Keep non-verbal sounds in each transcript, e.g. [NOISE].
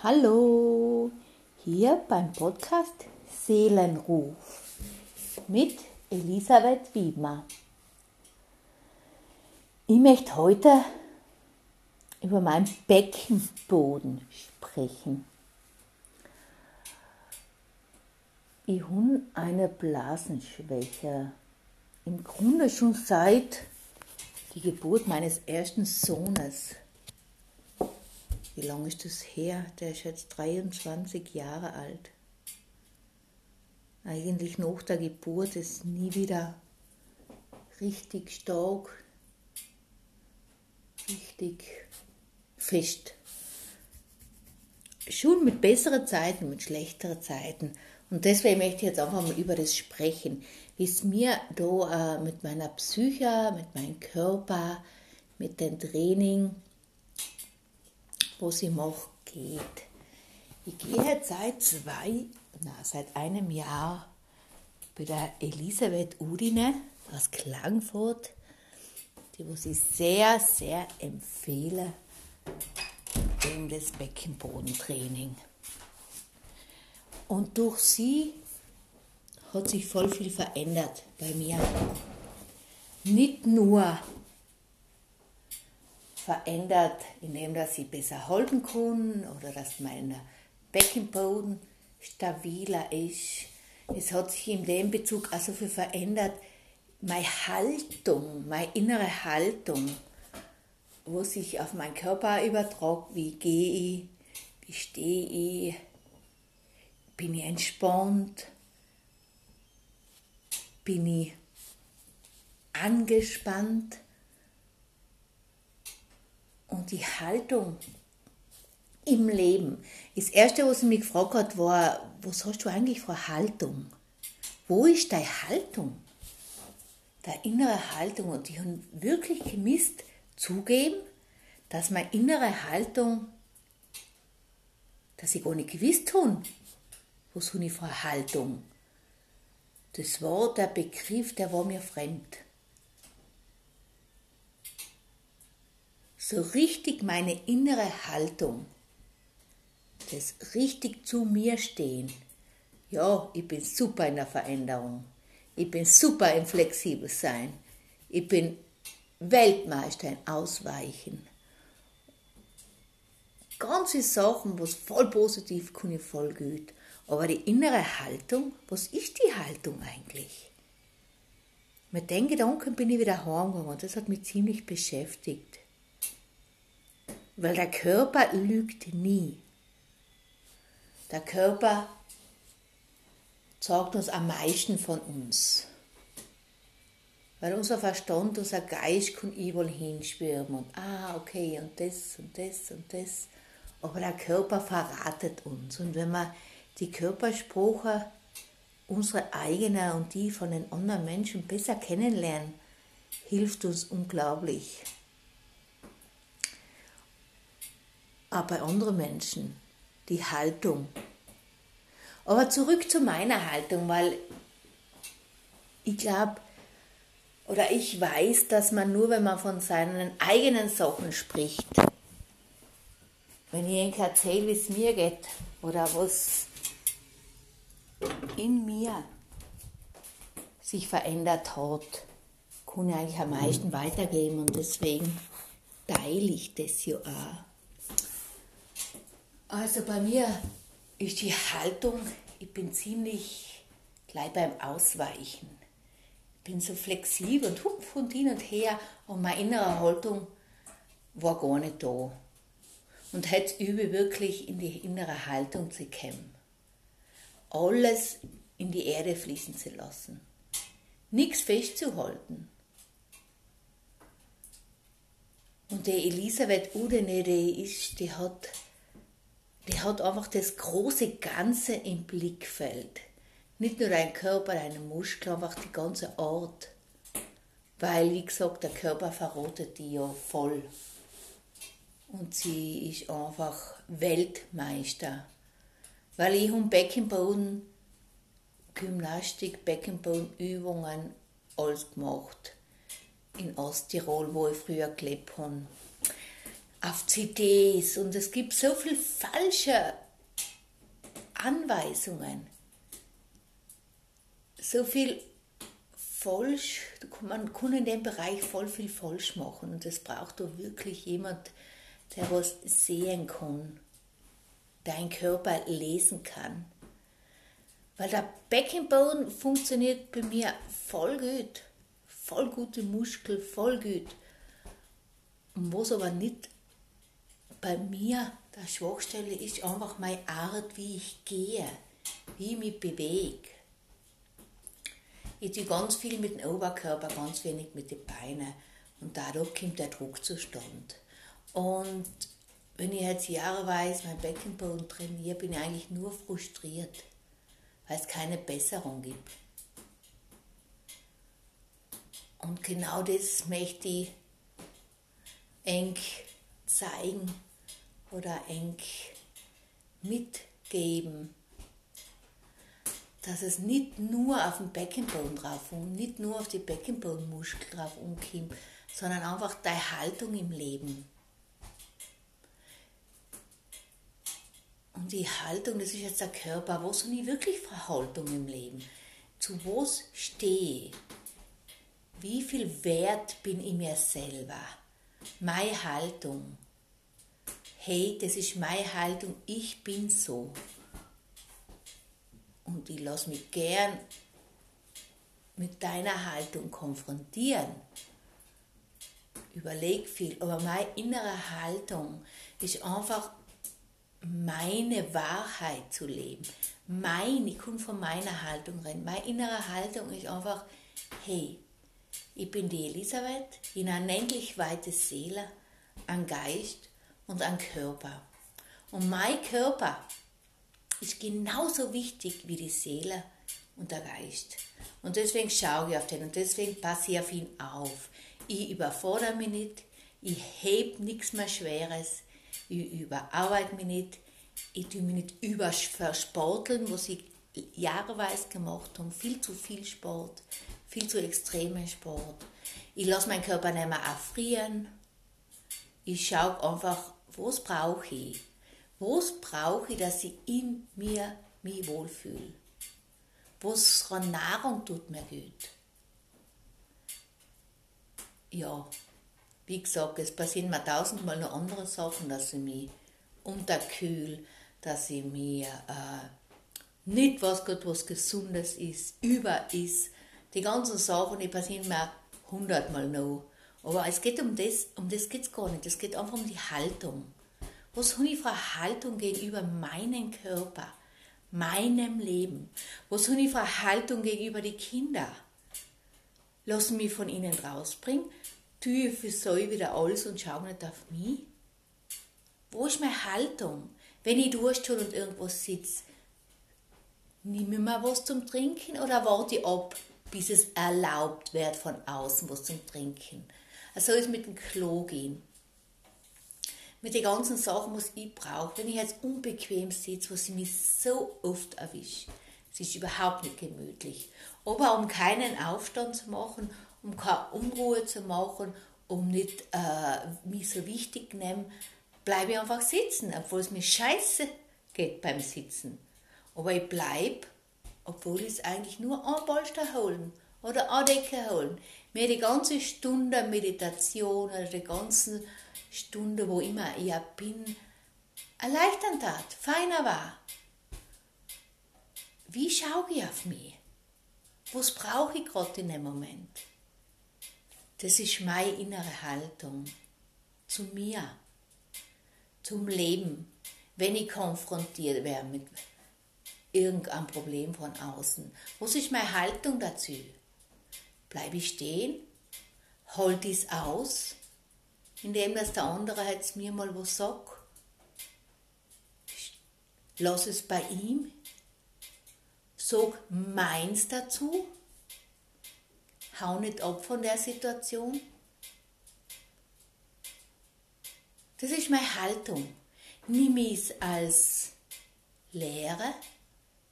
Hallo, hier beim Podcast Seelenruf mit Elisabeth Wiedmer. Ich möchte heute über meinen Beckenboden sprechen. Ich habe eine Blasenschwäche. Im Grunde schon seit die Geburt meines ersten Sohnes wie lange ist das her? Der ist jetzt 23 Jahre alt. Eigentlich nach der Geburt ist nie wieder richtig stark, richtig fest. Schon mit besseren Zeiten, mit schlechteren Zeiten. Und deswegen möchte ich jetzt einfach mal über das sprechen, wie es mir da äh, mit meiner Psyche, mit meinem Körper, mit dem Training was ich mache, geht. Ich gehe seit zwei, na, seit einem Jahr bei der Elisabeth Udine aus Klangfurt, die was ich sehr, sehr empfehle, eben das Beckenbodentraining. Und durch sie hat sich voll viel verändert bei mir. Nicht nur verändert, indem dass sie besser halten kann oder dass mein Beckenboden stabiler ist. Es hat sich in dem Bezug also viel verändert, meine Haltung, meine innere Haltung, wo sich auf meinen Körper übertragt, wie gehe ich, wie stehe ich, bin ich entspannt, bin ich angespannt, und die Haltung im Leben. Das Erste, was sie mich gefragt hat, war, was hast du eigentlich für Haltung? Wo ist deine Haltung? Deine innere Haltung. Und ich habe wirklich gemisst zugeben, dass meine innere Haltung, dass ich gar nicht gewusst habe, was habe ich für Haltung. Das war der Begriff, der war mir fremd. So richtig meine innere Haltung, das richtig zu mir stehen. Ja, ich bin super in der Veränderung. Ich bin super im flexibel sein. Ich bin Weltmeister in Ausweichen. Ganze Sachen, was voll positiv kann ich voll gut. Aber die innere Haltung, was ist die Haltung eigentlich? Mit den Gedanken bin ich wieder heimgegangen und das hat mich ziemlich beschäftigt weil der Körper lügt nie. Der Körper sagt uns am meisten von uns. Weil unser Verstand, unser Geist kann überall hinspüren und ah, okay, und das und das und das. Aber der Körper verratet uns. Und wenn wir die Körpersprache, unsere eigene und die von den anderen Menschen besser kennenlernen, hilft uns unglaublich. Auch bei anderen Menschen, die Haltung. Aber zurück zu meiner Haltung, weil ich glaube, oder ich weiß, dass man nur, wenn man von seinen eigenen Sachen spricht, wenn ich erzähle, wie es mir geht oder was in mir sich verändert hat, kann ich eigentlich am meisten weitergeben und deswegen teile ich das ja auch. Also bei mir ist die Haltung, ich bin ziemlich gleich beim Ausweichen. Ich bin so flexibel und hupf und hin und her und meine innere Haltung war gar nicht da. Und heute übe wirklich in die innere Haltung zu kommen. Alles in die Erde fließen zu lassen. Nichts festzuhalten. Und die Elisabeth Udene, die ist, die hat die hat einfach das große Ganze im Blickfeld. Nicht nur dein Körper, deine Muskeln, einfach die ganze Art. Weil, wie gesagt, der Körper verrotet die ja voll. Und sie ist einfach Weltmeister. Weil ich um Beckenboden, Gymnastik, Beckenbodenübungen, alles gemacht. In Osttirol, wo ich früher gelebt habe. Auf CDs und es gibt so viel falsche Anweisungen, so viel falsch, man kann in dem Bereich voll viel falsch machen und es braucht da wirklich jemand, der was sehen kann, dein Körper lesen kann. Weil der Beckenboden funktioniert bei mir voll gut, voll gute Muskel, voll gut. Und was aber nicht bei mir der Schwachstelle ist, einfach meine Art, wie ich gehe, wie ich mich bewege. Ich tue ganz viel mit dem Oberkörper, ganz wenig mit den Beinen. Und dadurch kommt der Druck zustande. Und wenn ich jetzt jahreweise mein Beckenboden trainiere, bin ich eigentlich nur frustriert, weil es keine Besserung gibt. Und genau das möchte ich eng zeigen oder eng mitgeben, dass es nicht nur auf den Beckenboden drauf und nicht nur auf die Beckenbodenmuskel drauf umkommt, sondern einfach deine Haltung im Leben. Und die Haltung, das ist jetzt der Körper, was habe ich wirklich für Haltung im Leben? Zu was stehe ich? Wie viel Wert bin ich mir selber? Meine Haltung. Hey, das ist meine Haltung, ich bin so. Und ich lasse mich gern mit deiner Haltung konfrontieren. Überleg viel, aber meine innere Haltung ist einfach meine Wahrheit zu leben. Mein, ich kann von meiner Haltung reden. Meine innere Haltung ist einfach, hey, ich bin die Elisabeth, in unendlich weite Seele, ein Geist und ein Körper. Und mein Körper ist genauso wichtig wie die Seele und der Geist. Und deswegen schaue ich auf den und deswegen passe ich auf ihn auf. Ich überfordere mich nicht, ich heb nichts mehr Schweres, ich überarbeite mich nicht, ich tue mich nicht überversporteln, was ich jahreweise gemacht habe, viel zu viel Sport, viel zu extremen Sport. Ich lasse meinen Körper nicht mehr erfrieren. Ich schaue einfach, was brauche ich? Was brauche ich, dass ich in mir mich wohlfühle? Was für Nahrung tut mir gut? Ja, wie gesagt, es passieren mir tausendmal noch andere Sachen, dass ich mich unterkühl, dass ich mir äh, nicht was Gott was Gesundes ist, über ist. Die ganzen Sachen, die passieren mir hundertmal noch. Aber es geht um das, um das geht es gar nicht. Es geht einfach um die Haltung. Was habe ich für eine Haltung gegenüber meinem Körper, meinem Leben? Was habe ich für eine Haltung gegenüber den Kindern? Lassen mich von ihnen rausbringen? tue ich für so wieder alles und schaue nicht auf mich? Wo ist meine Haltung? Wenn ich Durst habe und irgendwo sitze, nehme ich mir was zum Trinken oder warte ich ab, bis es erlaubt wird von außen was zum Trinken? Also ist mit dem Klo gehen. Mit den ganzen Sachen, was ich brauche. Wenn ich jetzt unbequem sitze, was ich mich so oft erwische, es ist überhaupt nicht gemütlich. Aber um keinen Aufstand zu machen um keine Unruhe zu machen, um nicht äh, mich so wichtig zu nehmen, bleibe ich einfach sitzen, obwohl es mir scheiße geht beim Sitzen. Aber ich bleibe, obwohl ich es eigentlich nur ein Polster holen oder eine Decke holen. Mir die ganze Stunde Meditation oder die ganze Stunde, wo immer ich bin, erleichtern tat, feiner war. Wie schaue ich auf mich? Was brauche ich gerade in dem Moment? Das ist meine innere Haltung zu mir, zum Leben, wenn ich konfrontiert werde mit irgendeinem Problem von außen. Was ist meine Haltung dazu? Bleibe ich stehen? Holt es aus, indem dass der andere jetzt mir mal was sagt? Lass es bei ihm? Sag meins dazu? hau nicht ab von der Situation. Das ist meine Haltung. Nimm es als Lehre,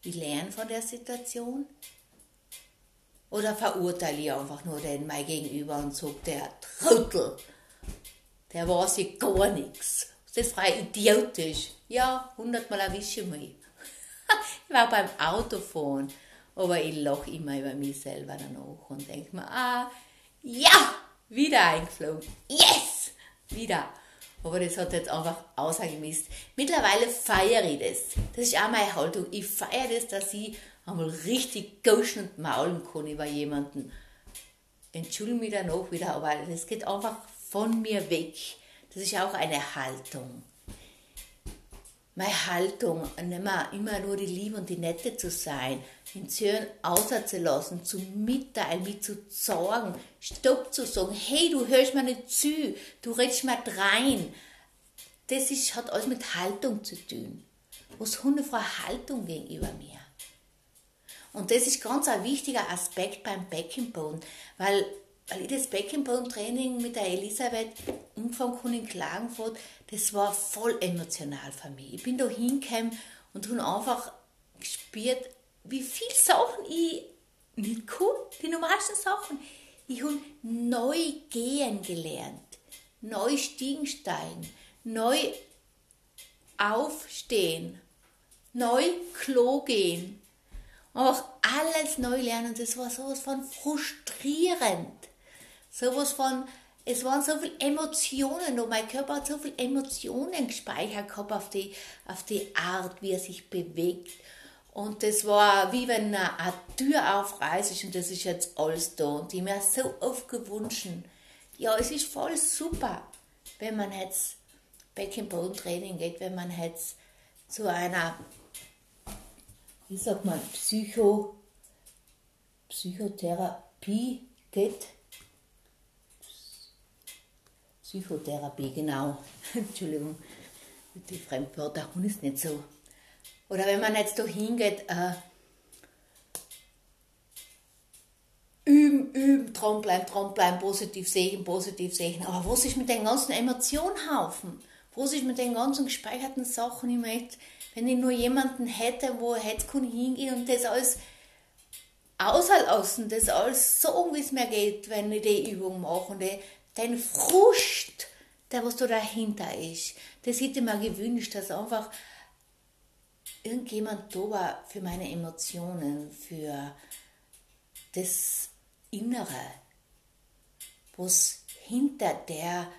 ich lerne von der Situation. Oder verurteile ich einfach nur den mein Gegenüber und sage, der Trottel, der weiß ja gar nichts. Das ist frei idiotisch. Ja, hundertmal erwische ich mich. [LAUGHS] ich war beim Autofahren, aber ich lache immer über mich selber danach und denke mir, ah, ja, wieder eingeflogen. Yes! Wieder. Aber das hat jetzt einfach ausgemisst. Mittlerweile feiere ich das. Das ist auch meine Haltung. Ich feiere das, dass ich einmal richtig gauschen und maulen kann über jemanden. Entschuldige mich danach wieder, aber das geht einfach von mir weg. Das ist auch eine Haltung. Meine Haltung, nicht immer nur die Liebe und die Nette zu sein, den Zöhren außerzulassen, zu mitteilen, mich zu sorgen, Stopp zu sagen, hey, du hörst mir nicht zu, du redest mir rein. Das ist, hat alles mit Haltung zu tun. Was für eine Haltung gegenüber mir? Und das ist ganz ein wichtiger Aspekt beim Beckenboden, weil weil ich das Beckenbodentraining mit der Elisabeth angefangen habe in Klagenfurt, das war voll emotional für mich. Ich bin da hingekommen und habe einfach gespürt, wie viele Sachen ich nicht kann, die normalsten Sachen. Ich habe neu gehen gelernt, neu Stiegen steigen, neu aufstehen, neu Klo gehen. Einfach alles neu lernen. Das war sowas von frustrierend sowas von, es waren so viele Emotionen und mein Körper hat so viele Emotionen gespeichert gehabt auf die, auf die Art, wie er sich bewegt. Und das war wie wenn eine Tür aufreißt und das ist jetzt alles da. Und ich mir so oft gewünscht, ja, es ist voll super, wenn man jetzt Beckenbodentraining geht, wenn man jetzt zu einer, wie sagt man, Psycho, Psychotherapie geht Psychotherapie, genau. [LAUGHS] Entschuldigung, die Fremdwörter und ist nicht so. Oder wenn man jetzt da hingeht, äh, üben, üben, dranbleiben, dranbleiben, positiv sehen, positiv sehen. Aber was ist mit den ganzen Emotionenhaufen? Was ist mit den ganzen gespeicherten Sachen? Ich möchte, wenn ich nur jemanden hätte, wo jetzt kann hingehen und das alles auslassen, das alles so, wie es mir geht, wenn ich die Übung mache und die dein Frust, der was da dahinter ist, das hätte ich mir gewünscht, dass einfach irgendjemand da war für meine Emotionen, für das Innere, was hinter der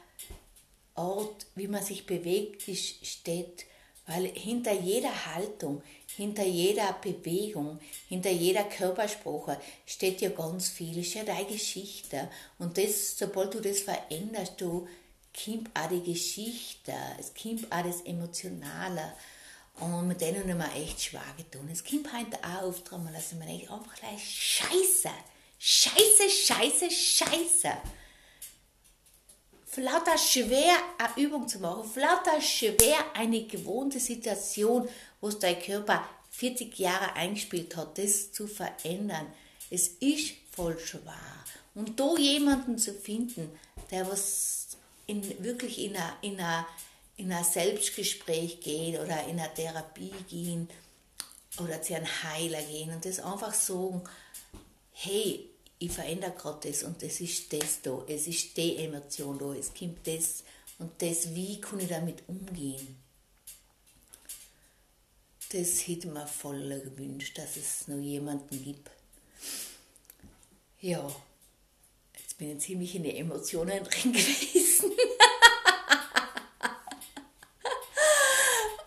Ort, wie man sich bewegt, steht, weil hinter jeder Haltung, hinter jeder Bewegung, hinter jeder Körpersprache steht ja ganz viel, ja deine Geschichte. Und das, sobald du das veränderst, du kommt auch die Geschichte, es kommt auch das Emotionale. Und mit denen haben wir echt schwer getan. Es kommt heute auch oft dran, dass man einfach gleich Scheiße, Scheiße, Scheiße, Scheiße lauter schwer eine Übung zu machen, lauter schwer eine gewohnte Situation, wo dein Körper 40 Jahre eingespielt hat, das zu verändern. Es ist voll schwer. Und da jemanden zu finden, der was in, wirklich in ein, in, in Selbstgespräch geht oder in eine Therapie gehen oder zu einem Heiler gehen und das einfach sagen, hey, ich verändere gerade das und das ist das da, es ist die Emotion da, es kommt das und das, wie kann ich damit umgehen? Das hätte mir voll gewünscht, dass es noch jemanden gibt. Ja, jetzt bin ich ziemlich in die Emotionen [LAUGHS] drin gewesen.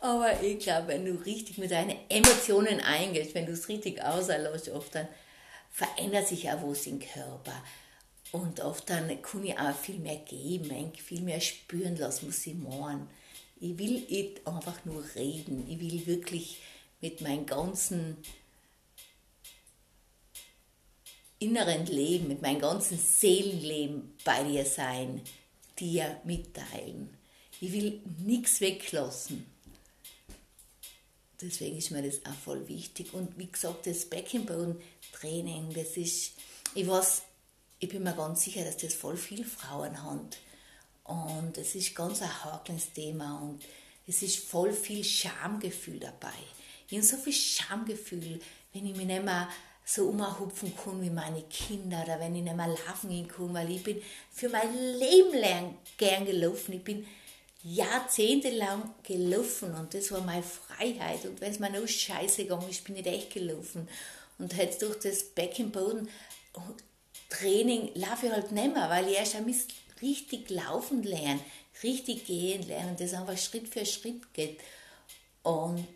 Aber ich glaube, wenn du richtig mit deinen Emotionen eingehst, wenn du es richtig auslässt, oft dann verändert sich auch was im Körper. Und oft dann kann ich auch viel mehr geben, viel mehr spüren lassen, was ich machen. Ich will einfach nur reden. Ich will wirklich mit meinem ganzen inneren Leben, mit meinem ganzen Seelenleben bei dir sein, dir mitteilen. Ich will nichts weglassen. Deswegen ist mir das auch voll wichtig. Und wie gesagt, das Beckenbodentraining, das ist, ich weiß, ich bin mir ganz sicher, dass das voll viele Frauen haben. Und es ist ganz ein hakles Thema und es ist voll viel Schamgefühl dabei. Ich habe so viel Schamgefühl, wenn ich mich nicht mehr so umhupfen kann wie meine Kinder oder wenn ich nicht mehr laufen kann, weil ich bin für mein Leben lang gern gelaufen. Ich bin jahrzehntelang gelaufen und das war meine Freiheit. Und wenn es mir noch scheiße gegangen ist, bin ich echt gelaufen. Und jetzt durch das Beckenboden Training laufe ich halt nicht mehr, weil ich erst einmal richtig laufen lernen, richtig gehen lernen, das einfach Schritt für Schritt geht. Und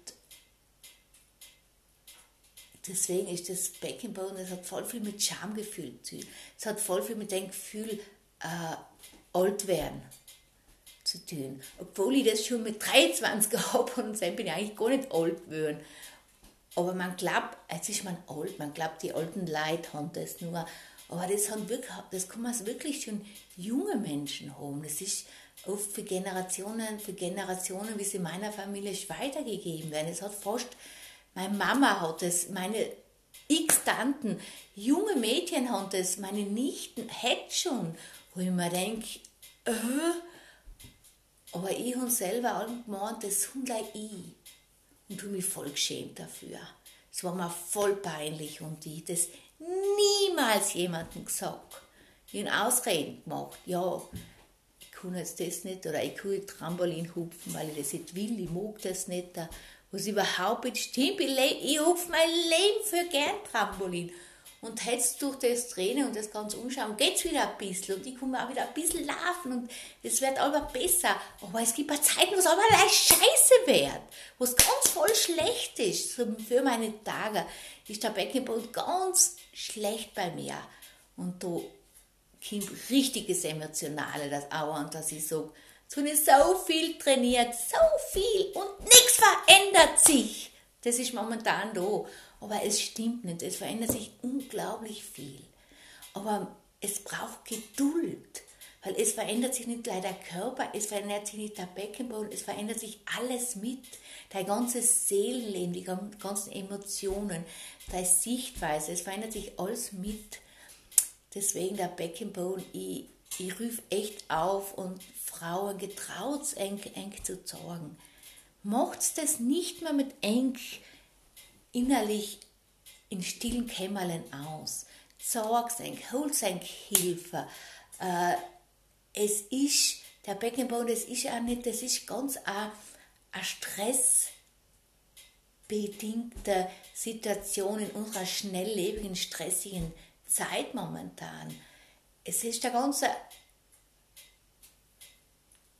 deswegen ist das Beckenboden, das hat voll viel mit Schamgefühl zu. Es hat voll viel mit dem Gefühl, äh, alt werden zu tun. Obwohl ich das schon mit 23 gehabt habe und dann bin ich eigentlich gar nicht alt geworden. Aber man glaubt, jetzt ist man alt, man glaubt, die alten Leute haben das nur. Aber das, haben wirklich, das kann man wirklich schon junge Menschen haben. Das ist oft für Generationen, für Generationen, wie sie in meiner Familie weitergegeben werden. Es hat fast, meine Mama hat es, meine X-Tanten, junge Mädchen haben das, meine Nichten hätten schon, wo ich mir denke, äh, aber ich habe selber auch gemeint, das habe ich. Und habe mich voll geschämt dafür. Es war mir voll peinlich und ich das niemals jemandem gesagt. Ich habe Ausreden gemacht. Ja, ich kann jetzt das nicht oder ich kann nicht Trampolin hupfen, weil ich das nicht will, ich mag das nicht. Was überhaupt nicht stimmt, ich hupfe mein Leben für gern Trampolin. Und jetzt durch das Training und das ganze Umschauen geht es wieder ein bisschen und ich komme auch wieder ein bisschen laufen und es wird aber besser. Aber es gibt auch Zeiten, wo es aber scheiße wird, wo es ganz voll schlecht ist. Für meine Tage ist der Beckenboden ganz schlecht bei mir. Und da kommt richtiges Emotionale, das auch, und dass ich jetzt habe ich so viel trainiert, so viel und nichts verändert sich. Das ist momentan da. Aber es stimmt nicht. Es verändert sich unglaublich viel. Aber es braucht Geduld. Weil es verändert sich nicht gleich der Körper, es verändert sich nicht der Beckenboden, es verändert sich alles mit. Dein ganzes Seelenleben, die ganzen Emotionen, deine Sichtweise, es verändert sich alles mit. Deswegen der Beckenboden, ich, ich rufe echt auf und Frauen getraut, eng, eng zu sorgen. Macht das nicht mehr mit eng innerlich in stillen Kämmerlein aus. Sorg's eng, hol's eng Hilfe. Äh, es ist, der Beckenboden, das ist auch nicht, das ist ganz eine, eine stressbedingte Situation in unserer schnelllebigen, stressigen Zeit momentan. Es ist der ganze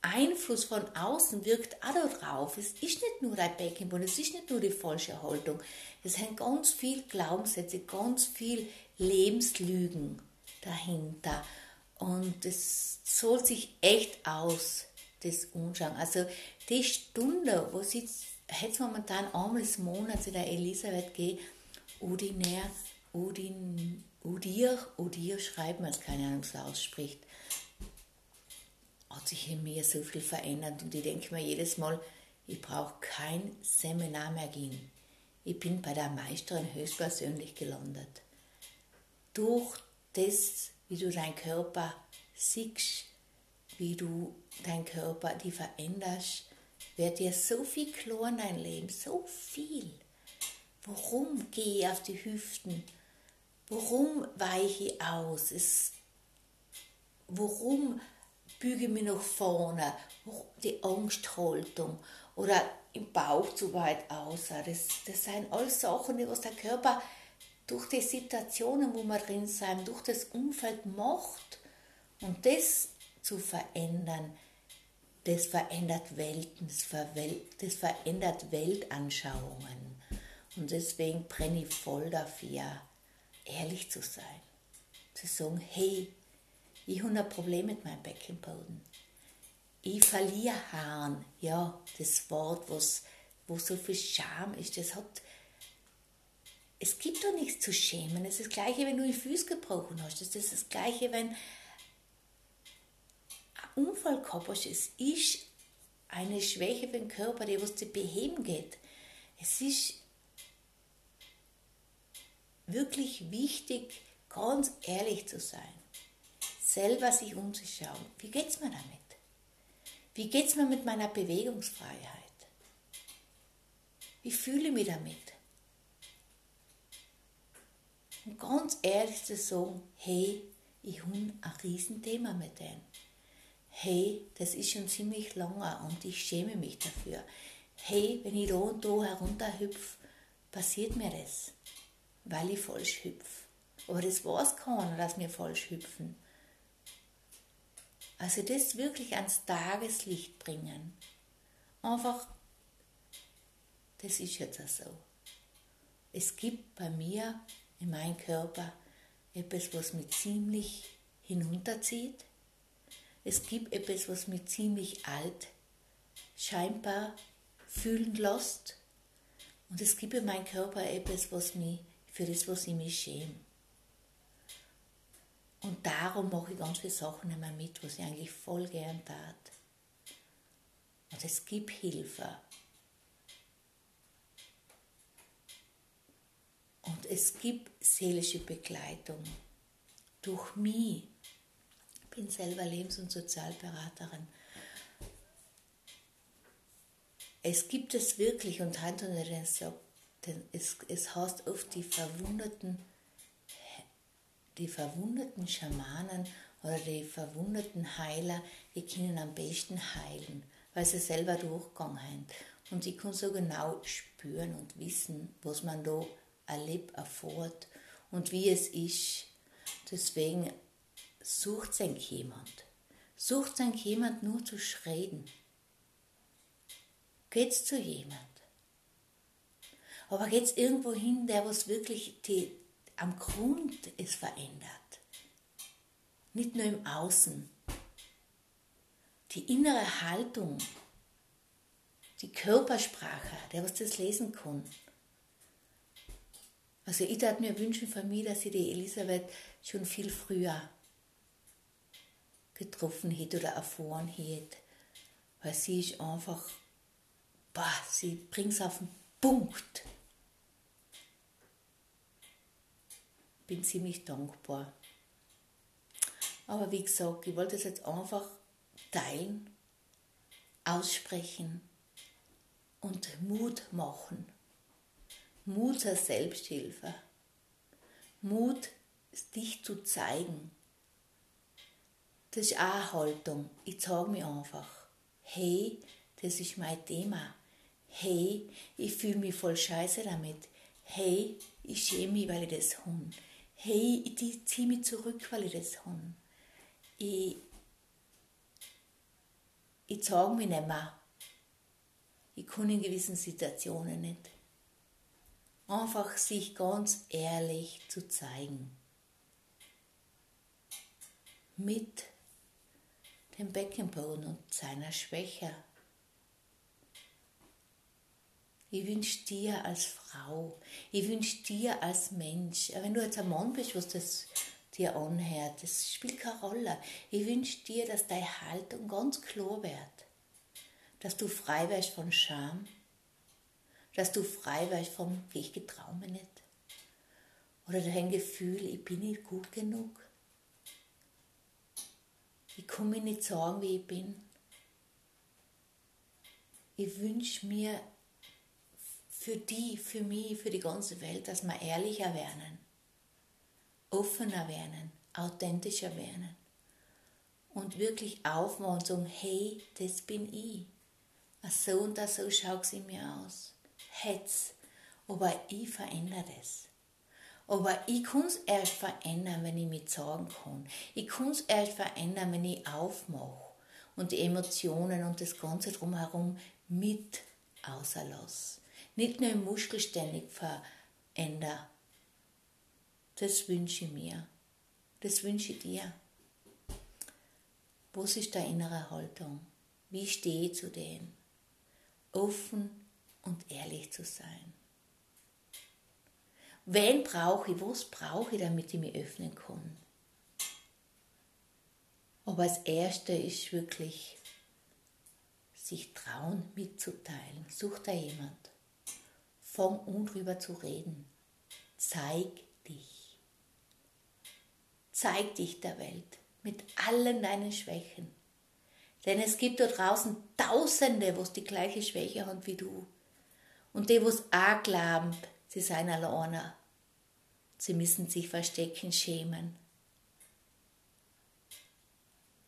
Einfluss von außen wirkt auch darauf. Es ist nicht nur der Beckenboden, es ist nicht nur die falsche Haltung. Es sind ganz viele Glaubenssätze, ganz viele Lebenslügen dahinter. Und es soll sich echt aus, das anschauen. Also die Stunde, wo sie jetzt momentan einmal des Monats in der Elisabeth geht, Udiner, Udin, Udir, Udir schreibt man, keine Ahnung, es ausspricht, hat sich in mir so viel verändert und ich denke mir jedes Mal, ich brauche kein Seminar mehr gehen. Ich bin bei der Meisterin höchstpersönlich gelandet. Durch das, wie du deinen Körper siehst, wie du deinen Körper die veränderst, wird dir so viel klar in dein Leben, so viel. Warum gehe ich auf die Hüften? Warum weiche ich aus? Es, warum büge mich nach vorne, die Angsthaltung oder im Bauch zu weit aus. Das, das sind alles Sachen, die was der Körper durch die Situationen, wo wir drin sind, durch das Umfeld macht. Und das zu verändern, das verändert Welten, das verändert Weltanschauungen. Und deswegen brenne ich voll dafür, ehrlich zu sein. Zu sagen, hey, ich habe ein Problem mit meinem Beckenboden. Ich verliere Haaren. Ja, das Wort, was, wo so viel Scham ist, das hat. Es gibt doch nichts zu schämen. Es ist das Gleiche, wenn du die Füße gebrochen hast. Das ist das Gleiche, wenn ein Unfall gehabt hast. Es ist eine Schwäche für den Körper, die was zu beheben geht. Es ist wirklich wichtig, ganz ehrlich zu sein selber sich umzuschauen. Wie geht es mir damit? Wie geht es mir mit meiner Bewegungsfreiheit? Wie fühle ich mich damit? Und ganz ehrlich zu sagen, hey, ich habe ein Riesenthema mit denen. Hey, das ist schon ziemlich lange und ich schäme mich dafür. Hey, wenn ich da und da herunterhüpfe, passiert mir das, weil ich falsch hüpfe. Aber das weiß keiner, dass wir falsch hüpfen. Also das wirklich ans Tageslicht bringen. Einfach, das ist jetzt auch so. Es gibt bei mir in meinem Körper etwas, was mich ziemlich hinunterzieht. Es gibt etwas, was mich ziemlich alt scheinbar fühlen lässt. Und es gibt in meinem Körper etwas, was mich, für das, was ich mich schäme. Und darum mache ich ganz viele Sachen immer mit, was ich eigentlich voll gern tat. Und es gibt Hilfe. Und es gibt seelische Begleitung durch mich. Ich bin selber Lebens- und Sozialberaterin. Es gibt es wirklich, und und sagt, es, es heißt oft die verwundeten die verwundeten Schamanen oder die verwundeten Heiler, die können am besten heilen, weil sie selber durchgegangen sind. Und sie können so genau spüren und wissen, was man da erlebt, erfährt und wie es ist. Deswegen sucht sich jemand. Sucht sich jemand nur zu reden. Geht's zu jemand. Aber geht's irgendwo hin, der was wirklich die, am Grund es verändert. Nicht nur im Außen. Die innere Haltung, die Körpersprache, der was das lesen kann. Also ich würde mir wünschen von mir, dass ich die Elisabeth schon viel früher getroffen hätte oder erfahren hätte. Weil sie ist einfach, boah, sie bringt es auf den Punkt. Bin ziemlich dankbar. Aber wie gesagt, ich wollte es jetzt einfach teilen, aussprechen und Mut machen. Mut zur Selbsthilfe. Mut, dich zu zeigen. Das ist auch eine Haltung. Ich sage mir einfach, hey, das ist mein Thema. Hey, ich fühle mich voll scheiße damit. Hey, ich schäme mich, weil ich das habe hey, ich ziehe mich zurück, weil ich das habe. Ich, ich zeige mich nicht mehr. Ich kann in gewissen Situationen nicht. Einfach sich ganz ehrlich zu zeigen. Mit dem Beckenboden und seiner Schwäche Ich wünsche dir als Frau, ich wünsche dir als Mensch, wenn du jetzt ein Mann bist, was das dir anhört, das spielt keine Rolle. Ich wünsche dir, dass deine Haltung ganz klar wird, dass du frei wirst von Scham, dass du frei wirst vom Ich getraue mir nicht. Oder dein Gefühl, ich bin nicht gut genug. Ich kann mir nicht sagen, wie ich bin. Ich wünsche mir für die, für mich, für die ganze Welt, dass wir ehrlicher werden, offener werden, authentischer werden und wirklich aufmachen und sagen, hey, das bin ich. So und so schaut sie mir aus. Hetz. Aber ich verändere das. Aber ich kann es erst verändern, wenn ich mich sagen kann. Ich kann es erst verändern, wenn ich aufmache und die Emotionen und das Ganze drumherum mit außerlasse nicht nur im Muskel ständig verändere. Das wünsche ich mir. Das wünsche ich dir. Was ist deine innere Haltung? Wie stehe ich zu dem? Offen und ehrlich zu sein. Wen brauche ich? Was brauche ich, damit ich mich öffnen kann? Aber das Erste ist wirklich, sich trauen mitzuteilen. Such da jemand. Fang an drüber zu reden. Zeig dich. Zeig dich der Welt mit allen deinen Schwächen. Denn es gibt da draußen Tausende, was die gleiche Schwäche haben wie du. Und die, was auch glauben, sie seien alleine. Sie müssen sich verstecken, schämen.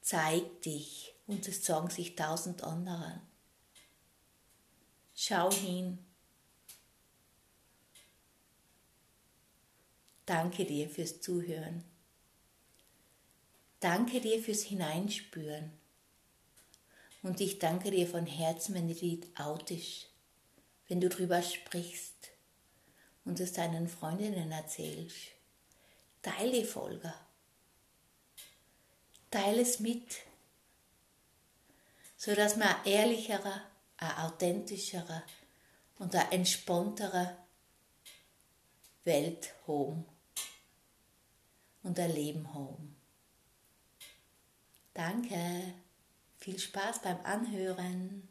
Zeig dich und es sagen sich tausend andere. Schau hin. Danke dir fürs Zuhören. Danke dir fürs Hineinspüren. Und ich danke dir von Herzen, wenn du die autisch, wenn du drüber sprichst und es deinen Freundinnen erzählst. Teile die Folge. Teile es mit, sodass wir ein ehrlicherer, ein authentischerer und ein entspannterer Welt haben und ein Leben haben. Danke, viel Spaß beim Anhören.